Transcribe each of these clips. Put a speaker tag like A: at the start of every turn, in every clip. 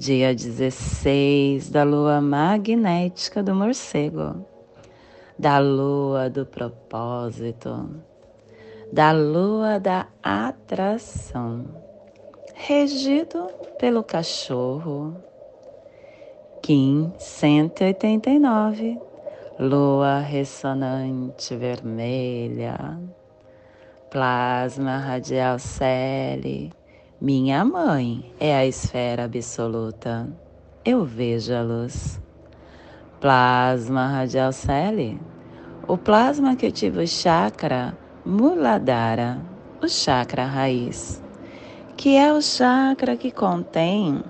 A: dia 16 da lua magnética do morcego, da lua do propósito, da lua da atração, regido pelo cachorro. Kim 189, lua ressonante vermelha, plasma radial Celi minha mãe é a esfera absoluta. Eu vejo a luz. Plasma radial celi. O plasma que ativa o chakra Muladhara, o chakra raiz, que é o chakra que contém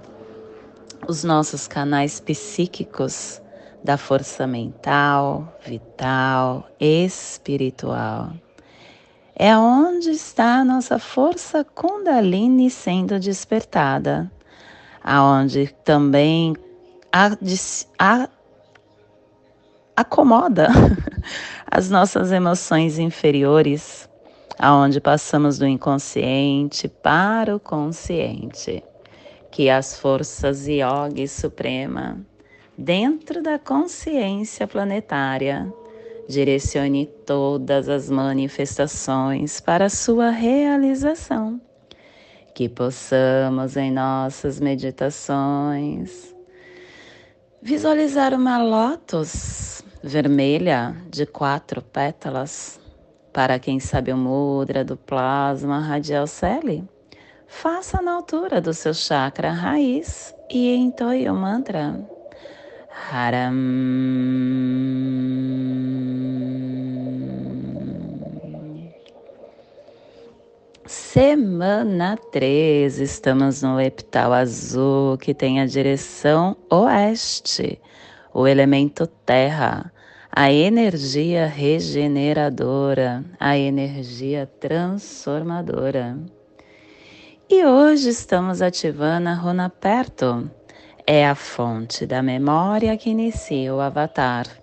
A: os nossos canais psíquicos da força mental, vital, espiritual é onde está a nossa força Kundalini sendo despertada, aonde também a, a, acomoda as nossas emoções inferiores, aonde passamos do inconsciente para o consciente, que as forças Yogi Suprema, dentro da consciência planetária, Direcione todas as manifestações para sua realização. Que possamos em nossas meditações visualizar uma lótus vermelha de quatro pétalas. Para quem sabe o mudra do plasma radial celi, faça na altura do seu chakra raiz e entoie o mantra. Haram. Semana 3, estamos no epital azul que tem a direção oeste, o elemento terra, a energia regeneradora, a energia transformadora. E hoje estamos ativando a runa perto, é a fonte da memória que inicia o avatar.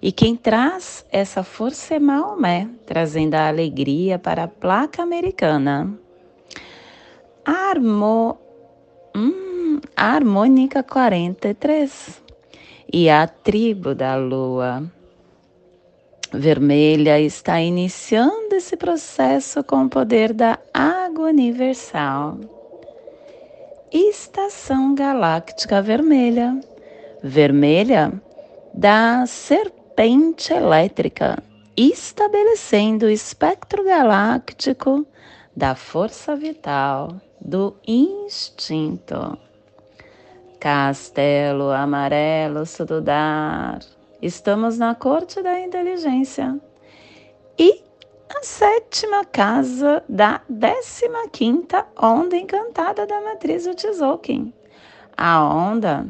A: E quem traz essa força é Maomé, trazendo a alegria para a placa americana. Armo, hum, a harmônica 43 e a tribo da lua vermelha está iniciando esse processo com o poder da água universal. Estação galáctica vermelha, vermelha da serpente serpente elétrica, estabelecendo o espectro galáctico da força vital do instinto. Castelo amarelo Sududar, estamos na corte da inteligência. E a sétima casa da décima quinta onda encantada da matriz Tzolk'in. A onda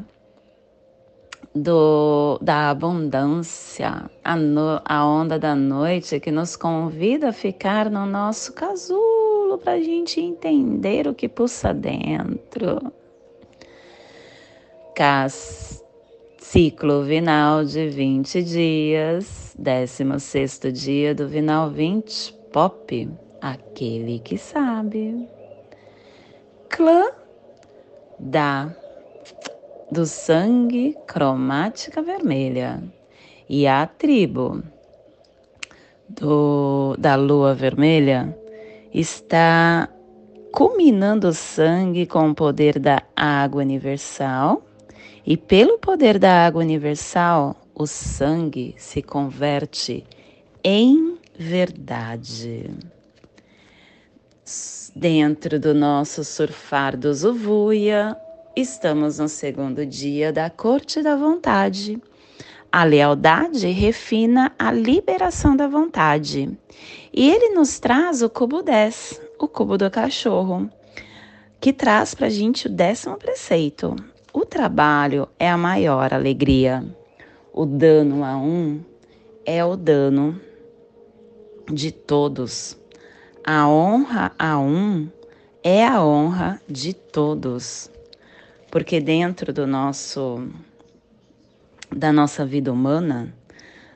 A: do, da abundância, a, no, a onda da noite que nos convida a ficar no nosso casulo para a gente entender o que pulsa dentro. Cas, ciclo vinal de 20 dias, 16 dia do vinal 20, pop, aquele que sabe. Clã da do sangue cromática vermelha e a tribo do, da lua vermelha está culminando o sangue com o poder da água universal e pelo poder da água universal o sangue se converte em verdade. Dentro do nosso surfar do Zuvuia, Estamos no segundo dia da corte da vontade. A lealdade refina a liberação da vontade. E ele nos traz o cubo 10, o cubo do cachorro, que traz para a gente o décimo preceito, o trabalho é a maior alegria. O dano a um é o dano de todos. A honra a um é a honra de todos. Porque dentro do nosso da nossa vida humana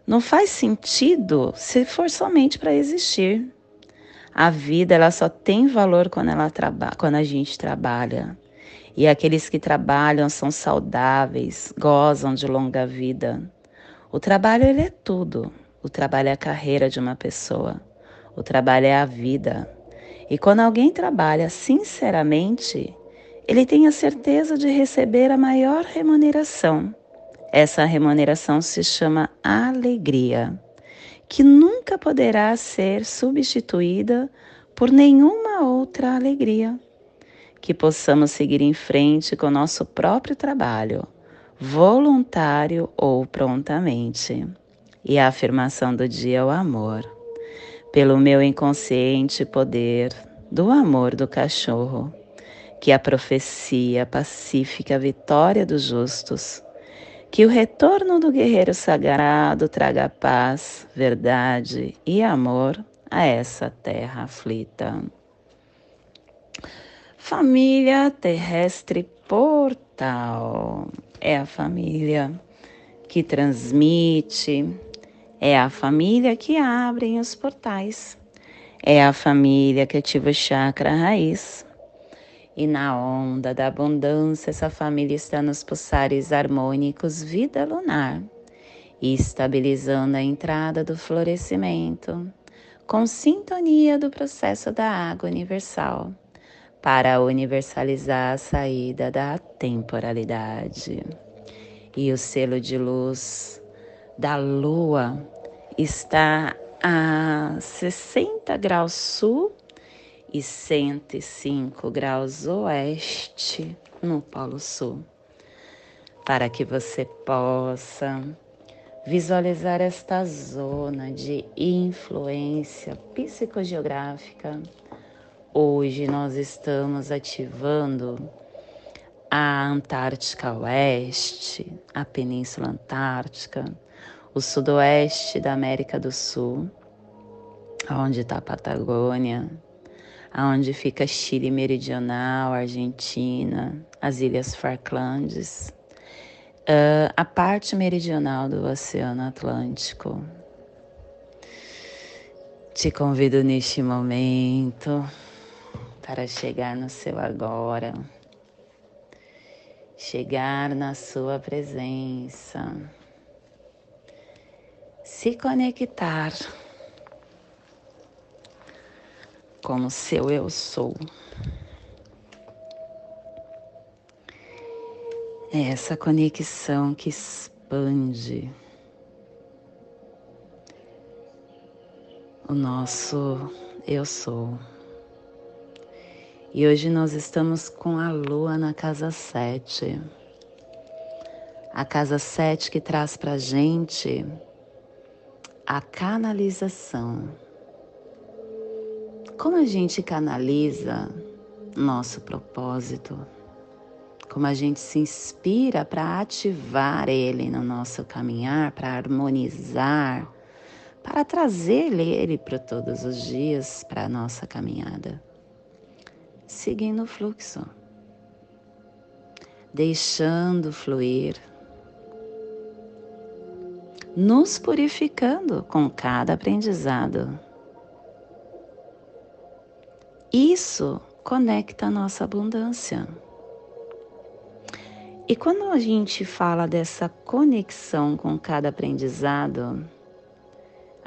A: não faz sentido se for somente para existir. A vida ela só tem valor quando ela trabalha, quando a gente trabalha. E aqueles que trabalham são saudáveis, gozam de longa vida. O trabalho ele é tudo. O trabalho é a carreira de uma pessoa. O trabalho é a vida. E quando alguém trabalha sinceramente, ele tem a certeza de receber a maior remuneração. Essa remuneração se chama alegria, que nunca poderá ser substituída por nenhuma outra alegria que possamos seguir em frente com nosso próprio trabalho, voluntário ou prontamente. E a afirmação do dia é o amor. Pelo meu inconsciente poder do amor do cachorro, que a profecia pacífica vitória dos justos, que o retorno do guerreiro sagrado traga paz, verdade e amor a essa terra aflita. Família terrestre portal é a família que transmite, é a família que abre os portais, é a família que ativa o chakra raiz. E na onda da abundância, essa família está nos pulsares harmônicos vida lunar, estabilizando a entrada do florescimento, com sintonia do processo da água universal para universalizar a saída da temporalidade. E o selo de luz da Lua está a 60 graus sul e 105 graus oeste no Polo Sul, para que você possa visualizar esta zona de influência psicogeográfica Hoje nós estamos ativando a Antártica Oeste, a Península Antártica, o sudoeste da América do Sul, onde está a Patagônia, onde fica Chile Meridional, Argentina, as Ilhas Falklandes, uh, a parte meridional do Oceano Atlântico. Te convido neste momento para chegar no seu agora, chegar na sua presença, se conectar com o seu eu sou. É essa conexão que expande o nosso eu sou. E hoje nós estamos com a lua na casa 7. A casa 7 que traz para gente a canalização. Como a gente canaliza nosso propósito? Como a gente se inspira para ativar ele no nosso caminhar, para harmonizar, para trazer ele para todos os dias para a nossa caminhada seguindo o fluxo, deixando fluir, nos purificando com cada aprendizado. Isso conecta a nossa abundância. E quando a gente fala dessa conexão com cada aprendizado,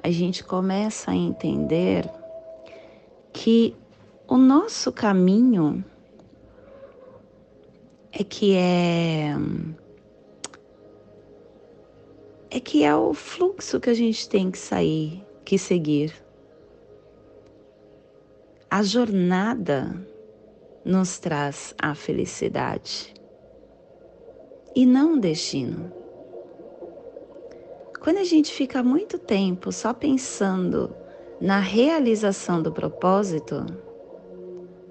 A: a gente começa a entender que o nosso caminho é que é é que é o fluxo que a gente tem que sair, que seguir. A jornada nos traz a felicidade e não o destino. Quando a gente fica muito tempo só pensando na realização do propósito,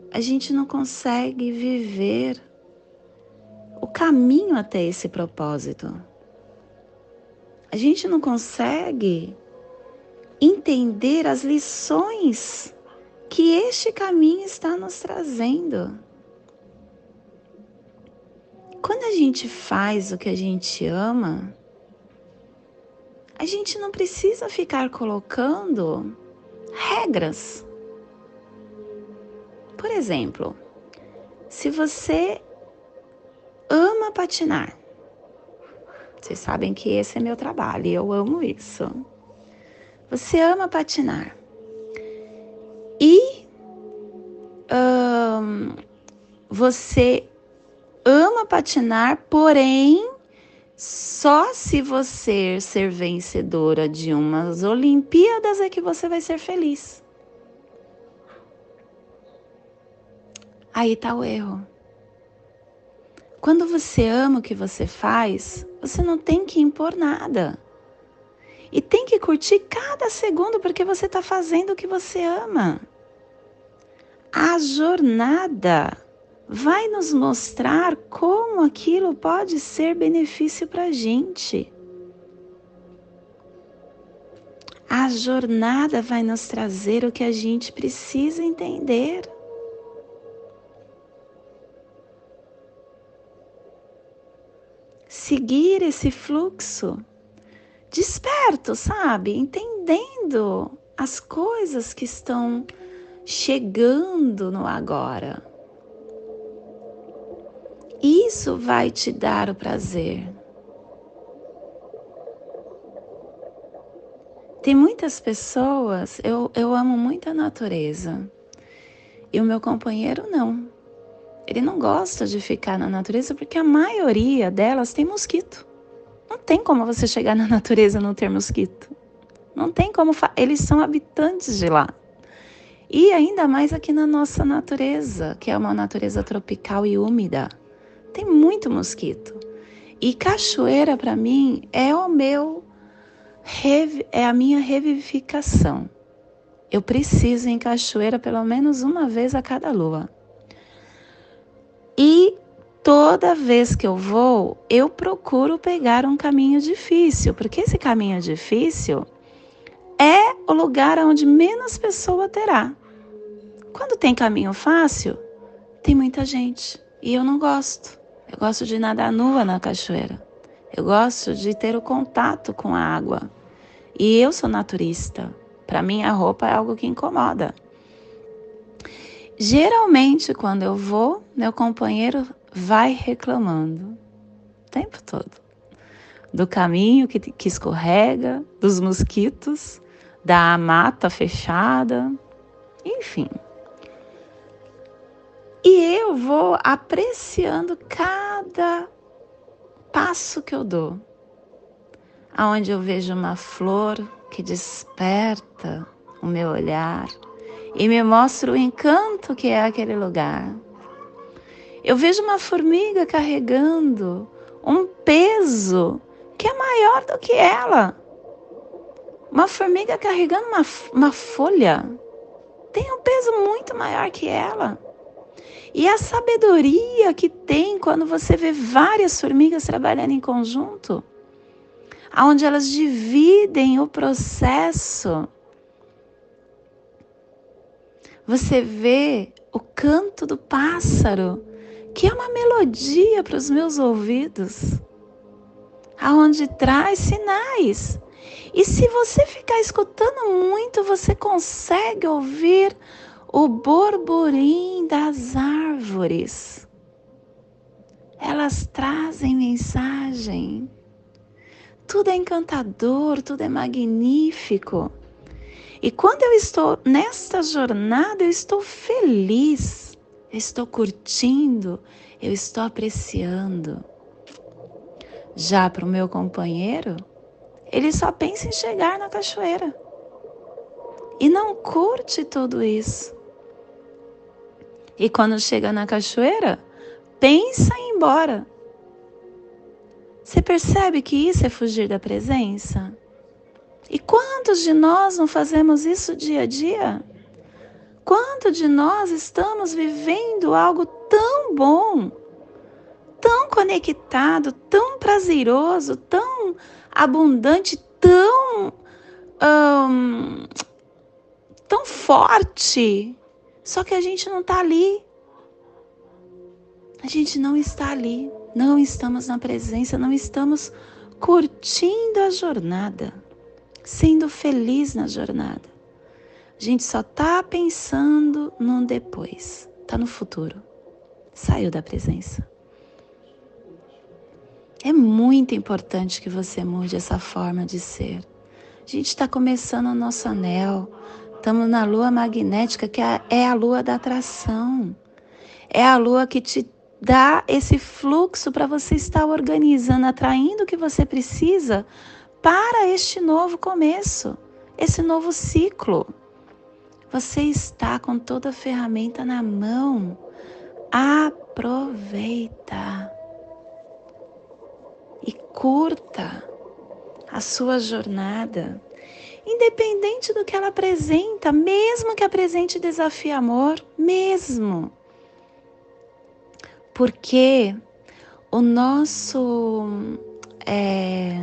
A: a gente não consegue viver o caminho até esse propósito. A gente não consegue entender as lições que este caminho está nos trazendo. Quando a gente faz o que a gente ama, a gente não precisa ficar colocando regras. Por exemplo, se você ama patinar, vocês sabem que esse é meu trabalho e eu amo isso. Você ama patinar. Você ama patinar, porém, só se você ser vencedora de umas Olimpíadas é que você vai ser feliz. Aí está o erro. Quando você ama o que você faz, você não tem que impor nada. E tem que curtir cada segundo porque você está fazendo o que você ama. A jornada vai nos mostrar como aquilo pode ser benefício para a gente. A jornada vai nos trazer o que a gente precisa entender. Seguir esse fluxo, desperto, sabe? Entendendo as coisas que estão chegando no agora. Isso vai te dar o prazer. Tem muitas pessoas, eu, eu amo muito a natureza. E o meu companheiro não. Ele não gosta de ficar na natureza porque a maioria delas tem mosquito. Não tem como você chegar na natureza e não ter mosquito. Não tem como. Eles são habitantes de lá. E ainda mais aqui na nossa natureza, que é uma natureza tropical e úmida tem muito mosquito. E cachoeira para mim é o meu é a minha revivificação. Eu preciso ir em cachoeira pelo menos uma vez a cada lua. E toda vez que eu vou, eu procuro pegar um caminho difícil, porque esse caminho difícil é o lugar onde menos pessoa terá. Quando tem caminho fácil, tem muita gente e eu não gosto. Eu gosto de nadar nua na cachoeira. Eu gosto de ter o contato com a água. E eu sou naturista. Para mim, a roupa é algo que incomoda. Geralmente, quando eu vou, meu companheiro vai reclamando o tempo todo do caminho que, que escorrega, dos mosquitos, da mata fechada, enfim. E eu vou apreciando cada passo que eu dou. Aonde eu vejo uma flor que desperta o meu olhar e me mostra o encanto que é aquele lugar. Eu vejo uma formiga carregando um peso que é maior do que ela. Uma formiga carregando uma, uma folha tem um peso muito maior que ela. E a sabedoria que tem quando você vê várias formigas trabalhando em conjunto, onde elas dividem o processo. Você vê o canto do pássaro, que é uma melodia para os meus ouvidos, aonde traz sinais. E se você ficar escutando muito, você consegue ouvir o borburim das árvores. Elas trazem mensagem. Tudo é encantador, tudo é magnífico. E quando eu estou nesta jornada, eu estou feliz, eu estou curtindo, eu estou apreciando. Já para o meu companheiro, ele só pensa em chegar na cachoeira e não curte tudo isso. E quando chega na cachoeira, pensa em ir embora. Você percebe que isso é fugir da presença? E quantos de nós não fazemos isso dia a dia? Quanto de nós estamos vivendo algo tão bom, tão conectado, tão prazeroso, tão abundante, tão. Tão forte. Só que a gente não está ali. A gente não está ali. Não estamos na presença, não estamos curtindo a jornada, sendo feliz na jornada. A gente só está pensando no depois, está no futuro. Saiu da presença. É muito importante que você mude essa forma de ser. A gente está começando o nosso anel, estamos na lua magnética, que é, é a lua da atração. É a lua que te dá esse fluxo para você estar organizando, atraindo o que você precisa para este novo começo, esse novo ciclo. Você está com toda a ferramenta na mão. Aproveita e curta a sua jornada, independente do que ela apresenta, mesmo que apresente desafio amor, mesmo. Porque o nosso é,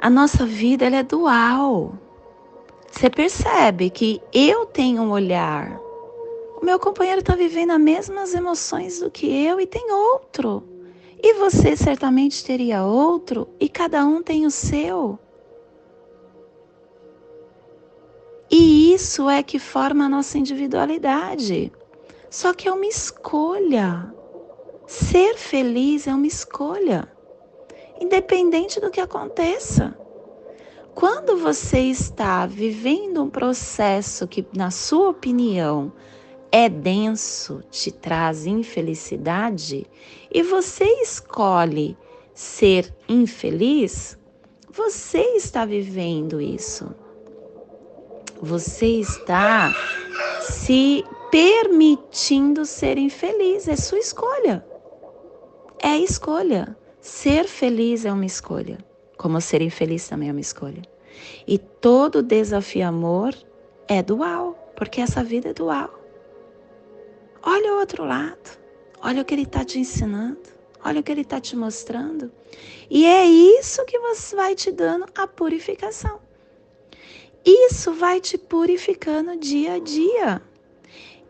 A: a nossa vida ela é dual. Você percebe que eu tenho um olhar, o meu companheiro está vivendo as mesmas emoções do que eu e tem outro. E você certamente teria outro, e cada um tem o seu. E isso é que forma a nossa individualidade. Só que é uma escolha. Ser feliz é uma escolha, independente do que aconteça. Quando você está vivendo um processo que, na sua opinião, é denso, te traz infelicidade e você escolhe ser infeliz, você está vivendo isso. Você está se permitindo ser infeliz, é sua escolha. É escolha. Ser feliz é uma escolha, como ser infeliz também é uma escolha. E todo desafio amor é dual, porque essa vida é dual. Olha o outro lado. Olha o que ele está te ensinando. Olha o que ele está te mostrando. E é isso que você vai te dando a purificação. Isso vai te purificando dia a dia.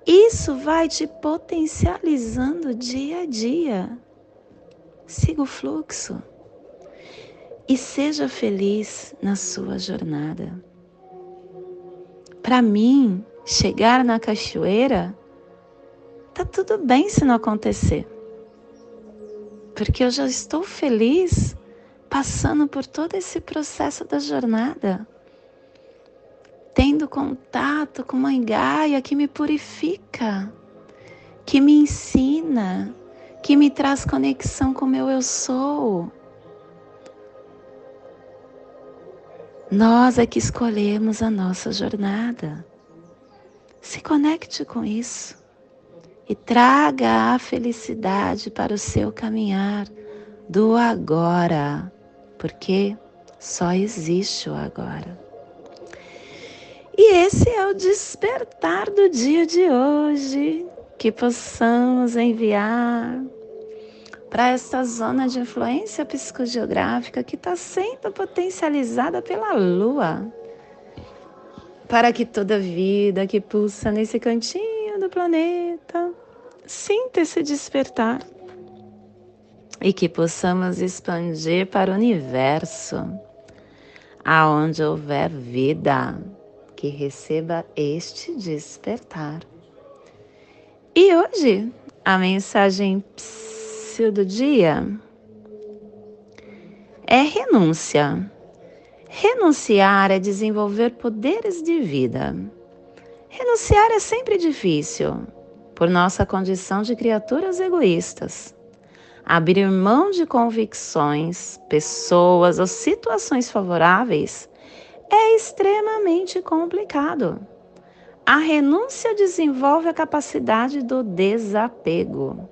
A: Isso vai te potencializando dia a dia. Siga o fluxo e seja feliz na sua jornada. Para mim, chegar na cachoeira tá tudo bem se não acontecer. Porque eu já estou feliz passando por todo esse processo da jornada. Tendo contato com Mãe Gaia que me purifica, que me ensina, que me traz conexão com o meu eu sou. Nós é que escolhemos a nossa jornada. Se conecte com isso e traga a felicidade para o seu caminhar do agora, porque só existe o agora. E esse é o despertar do dia de hoje, que possamos enviar para esta zona de influência psicogeográfica que está sendo potencializada pela Lua, para que toda vida que pulsa nesse cantinho do planeta. Sinta esse despertar e que possamos expandir para o universo, aonde houver vida, que receba este despertar. E hoje, a mensagem do dia é renúncia. Renunciar é desenvolver poderes de vida. Renunciar é sempre difícil, por nossa condição de criaturas egoístas. Abrir mão de convicções, pessoas ou situações favoráveis é extremamente complicado. A renúncia desenvolve a capacidade do desapego.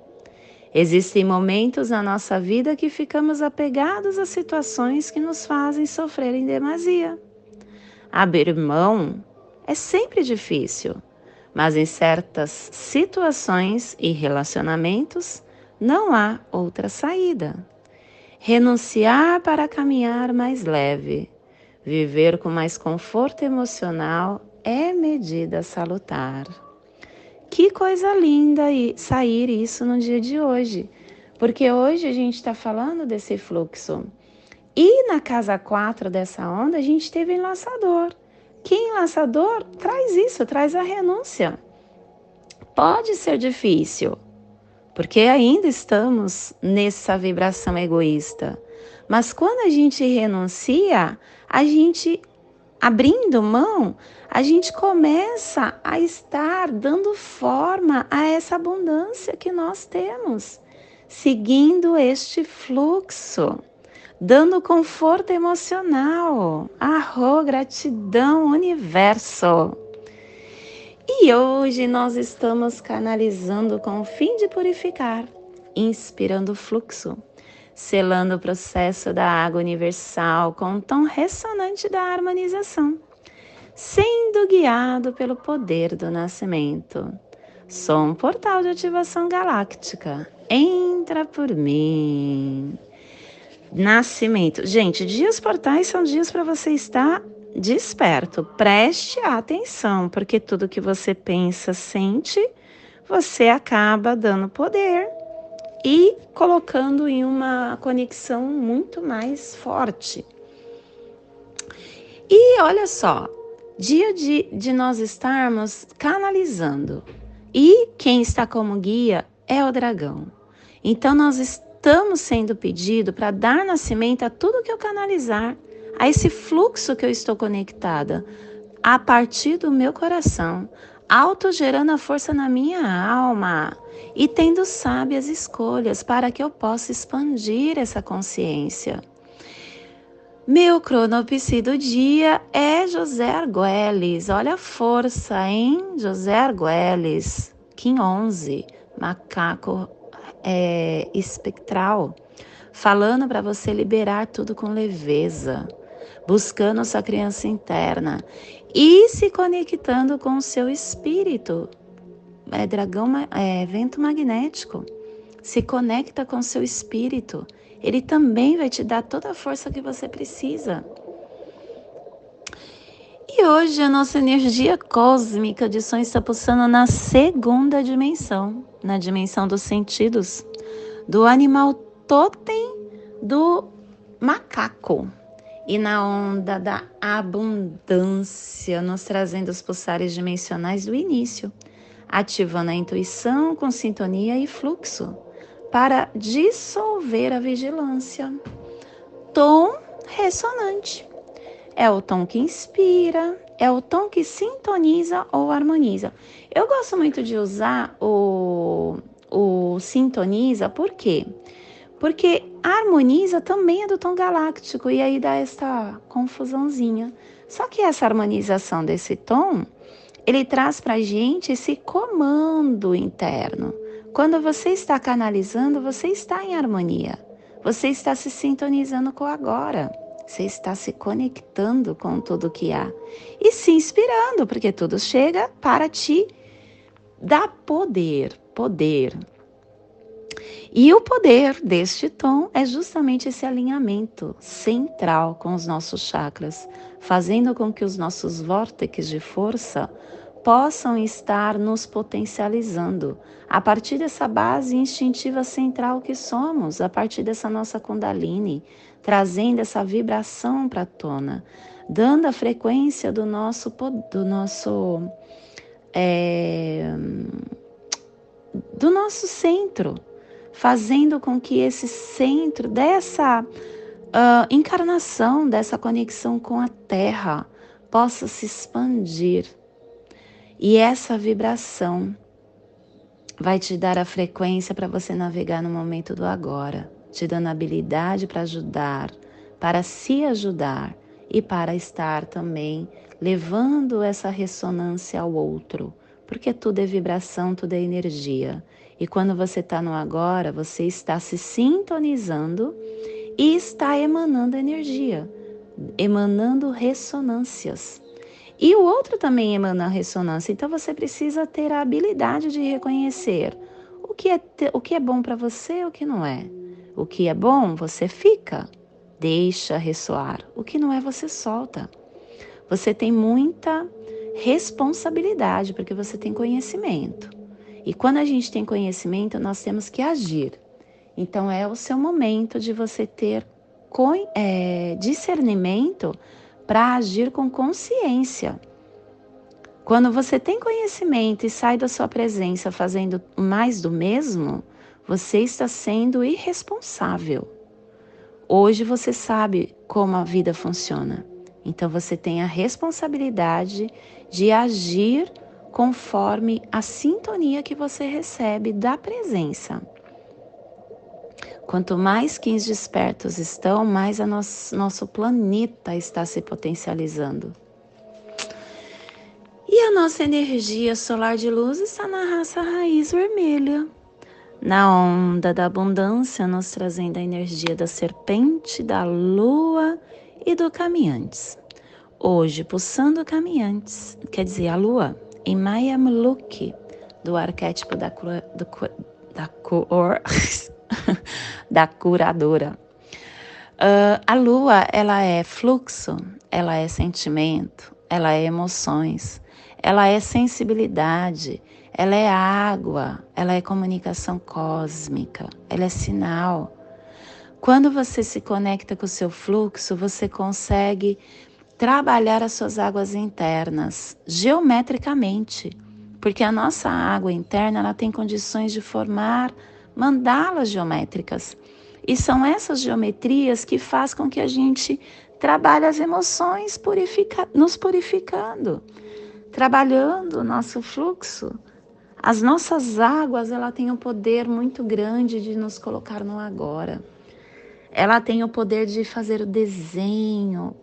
A: Existem momentos na nossa vida que ficamos apegados a situações que nos fazem sofrer em demasia. Abrir mão é sempre difícil, mas em certas situações e relacionamentos Não há outra saída. Renunciar para caminhar mais leve, viver com mais conforto emocional é medida salutar. Que coisa linda sair isso no dia de hoje, porque hoje a gente está falando desse fluxo. E na casa 4 dessa onda, a gente teve enlaçador. Que enlaçador traz isso, traz a renúncia. Pode ser difícil, porque ainda estamos nessa vibração egoísta. Mas quando a gente renuncia, a gente abrindo mão, a gente começa a estar dando forma a essa abundância que nós temos, seguindo este fluxo, dando conforto emocional. Arro, gratidão, universo. E hoje nós estamos canalizando com o fim de purificar, inspirando o fluxo selando o processo da água universal com o tom ressonante da harmonização, sendo guiado pelo poder do nascimento. Sou um portal de ativação galáctica. Entra por mim. Nascimento. Gente, dias portais são dias para você estar desperto. Preste atenção, porque tudo que você pensa, sente, você acaba dando poder e colocando em uma conexão muito mais forte. E olha só, dia de, de nós estarmos canalizando. E quem está como guia é o dragão. Então nós estamos sendo pedido para dar nascimento a tudo que eu canalizar, a esse fluxo que eu estou conectada, a partir do meu coração, autogerando a força na minha alma e tendo sábias escolhas para que eu possa expandir essa consciência. Meu cronopsi do dia é José Arguelles. Olha a força, hein? José Arguelles, Kim 11, macaco é, espectral, falando para você liberar tudo com leveza, buscando sua criança interna e se conectando com o seu espírito, é dragão, é vento magnético. Se conecta com seu espírito. Ele também vai te dar toda a força que você precisa. E hoje a nossa energia cósmica de som está pulsando na segunda dimensão, na dimensão dos sentidos, do animal totem do macaco. E na onda da abundância, nos trazendo os pulsares dimensionais do início ativando a intuição com sintonia e fluxo para dissolver a vigilância. Tom ressonante é o tom que inspira, é o tom que sintoniza ou harmoniza. Eu gosto muito de usar o, o sintoniza, por quê? Porque harmoniza também é do tom galáctico e aí dá essa confusãozinha. Só que essa harmonização desse tom ele traz para gente esse comando interno. Quando você está canalizando, você está em harmonia. Você está se sintonizando com o agora. Você está se conectando com tudo que há e se inspirando, porque tudo chega para te dar poder, poder. E o poder deste tom é justamente esse alinhamento central com os nossos chakras, fazendo com que os nossos vórtices de força possam estar nos potencializando a partir dessa base instintiva central que somos, a partir dessa nossa Kundalini, trazendo essa vibração para a tona, dando a frequência do nosso do nosso é, do nosso centro, fazendo com que esse centro dessa uh, encarnação, dessa conexão com a Terra, possa se expandir e essa vibração vai te dar a frequência para você navegar no momento do agora, te dando habilidade para ajudar, para se ajudar e para estar também levando essa ressonância ao outro, porque tudo é vibração, tudo é energia. E quando você está no agora, você está se sintonizando e está emanando energia, emanando ressonâncias. E o outro também emana ressonância. Então você precisa ter a habilidade de reconhecer o que é, o que é bom para você e o que não é. O que é bom, você fica, deixa ressoar. O que não é, você solta. Você tem muita responsabilidade, porque você tem conhecimento. E quando a gente tem conhecimento, nós temos que agir. Então é o seu momento de você ter é, discernimento para agir com consciência. Quando você tem conhecimento e sai da sua presença fazendo mais do mesmo, você está sendo irresponsável. Hoje você sabe como a vida funciona. Então você tem a responsabilidade de agir conforme a sintonia que você recebe da presença. Quanto mais 15 despertos estão, mais a nosso, nosso planeta está se potencializando. E a nossa energia solar de luz está na raça raiz vermelha, na onda da abundância, nos trazendo a energia da serpente, da lua e do caminhantes. Hoje, pulsando caminhantes, quer dizer, a lua, em Maya Muluki, do arquétipo da, do, da, cor, da curadora. Uh, a lua, ela é fluxo, ela é sentimento, ela é emoções, ela é sensibilidade, ela é água, ela é comunicação cósmica, ela é sinal. Quando você se conecta com o seu fluxo, você consegue trabalhar as suas águas internas geometricamente, porque a nossa água interna ela tem condições de formar mandalas geométricas. E são essas geometrias que faz com que a gente trabalhe as emoções purifica nos purificando trabalhando o nosso fluxo. As nossas águas, ela tem um poder muito grande de nos colocar no agora. Ela tem o poder de fazer o desenho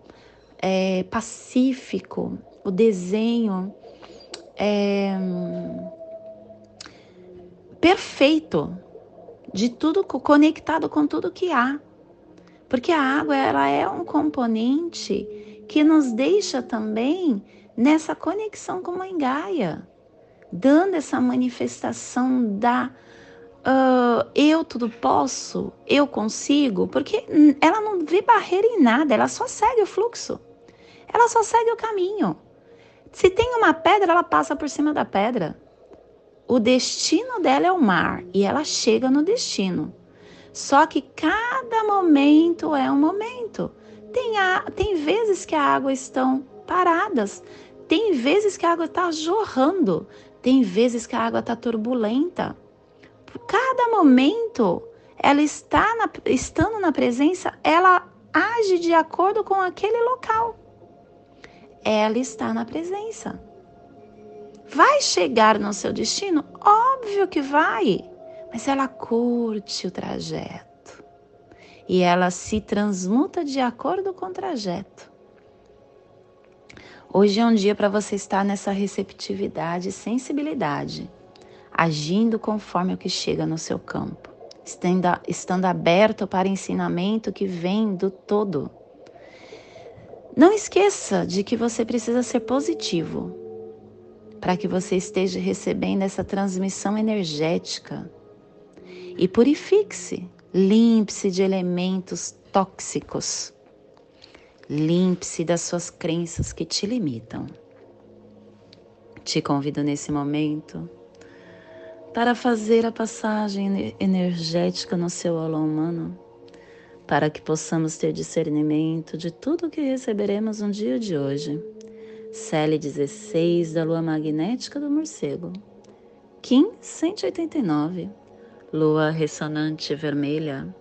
A: é, pacífico, o desenho é, perfeito de tudo conectado com tudo que há. Porque a água ela é um componente que nos deixa também nessa conexão com Mãe Gaia, dando essa manifestação da uh, eu tudo posso, eu consigo, porque ela não vê barreira em nada, ela só segue o fluxo, ela só segue o caminho. Se tem uma pedra, ela passa por cima da pedra. O destino dela é o mar e ela chega no destino. Só que cada momento é um momento. Tem, a, tem vezes que a água estão paradas, tem vezes que a água está jorrando, tem vezes que a água está turbulenta. Cada momento, ela está na, estando na presença, ela age de acordo com aquele local. Ela está na presença. Vai chegar no seu destino? Óbvio que vai, mas ela curte o trajeto e ela se transmuta de acordo com o trajeto. Hoje é um dia para você estar nessa receptividade e sensibilidade, agindo conforme o que chega no seu campo, estando, estando aberto para ensinamento que vem do todo. Não esqueça de que você precisa ser positivo para que você esteja recebendo essa transmissão energética. E purifique-se, limpe-se de elementos tóxicos Limpe-se das suas crenças que te limitam. Te convido nesse momento para fazer a passagem energética no seu alô humano, para que possamos ter discernimento de tudo o que receberemos no dia de hoje. Cele 16 da lua magnética do morcego. Kim 189. Lua ressonante vermelha.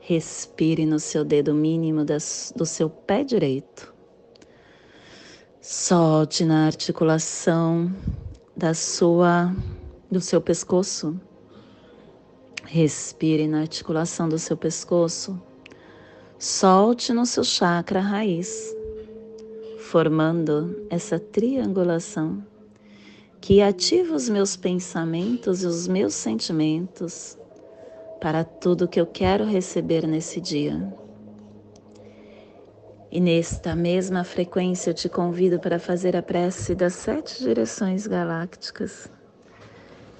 A: Respire no seu dedo mínimo das, do seu pé direito. Solte na articulação da sua do seu pescoço. Respire na articulação do seu pescoço. Solte no seu chakra raiz, formando essa triangulação que ativa os meus pensamentos e os meus sentimentos para tudo que eu quero receber nesse dia. E nesta mesma frequência eu te convido para fazer a prece das sete direções galácticas,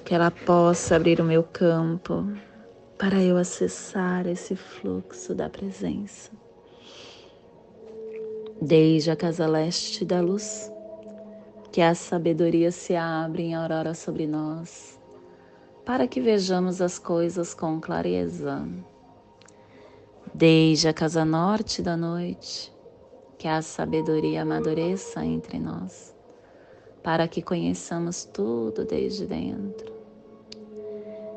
A: que ela possa abrir o meu campo para eu acessar esse fluxo da presença. Desde a casa leste da luz, que a sabedoria se abre em aurora sobre nós, para que vejamos as coisas com clareza. Desde a casa norte da noite, que a sabedoria amadureça entre nós, para que conheçamos tudo desde dentro.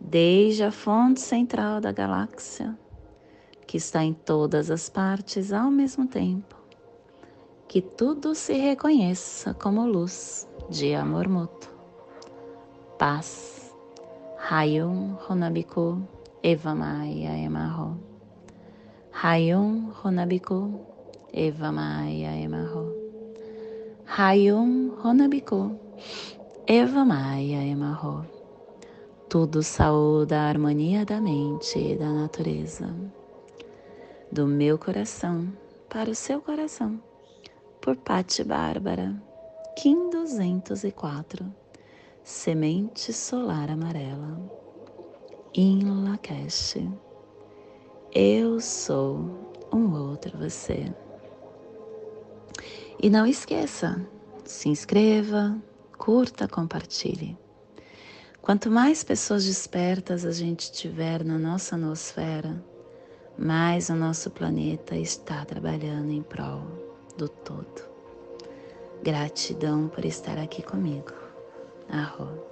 A: Desde a fonte central da galáxia, que está em todas as partes ao mesmo tempo, que tudo se reconheça como luz de amor mútuo. Paz. Hayum Honabiku Evamaya Emarro. Hayum Honabiku Eva Maia Emarro. Hayum Honabiku. Eva Maia Emarro. Tudo saúda a harmonia da mente e da natureza. Do meu coração para o seu coração. Por Pati Bárbara. Kim 204. Semente solar amarela. In Lakesh. Eu sou um outro você. E não esqueça, se inscreva, curta, compartilhe. Quanto mais pessoas despertas a gente tiver na nossa nosfera, mais o nosso planeta está trabalhando em prol do todo. Gratidão por estar aqui comigo. Arro.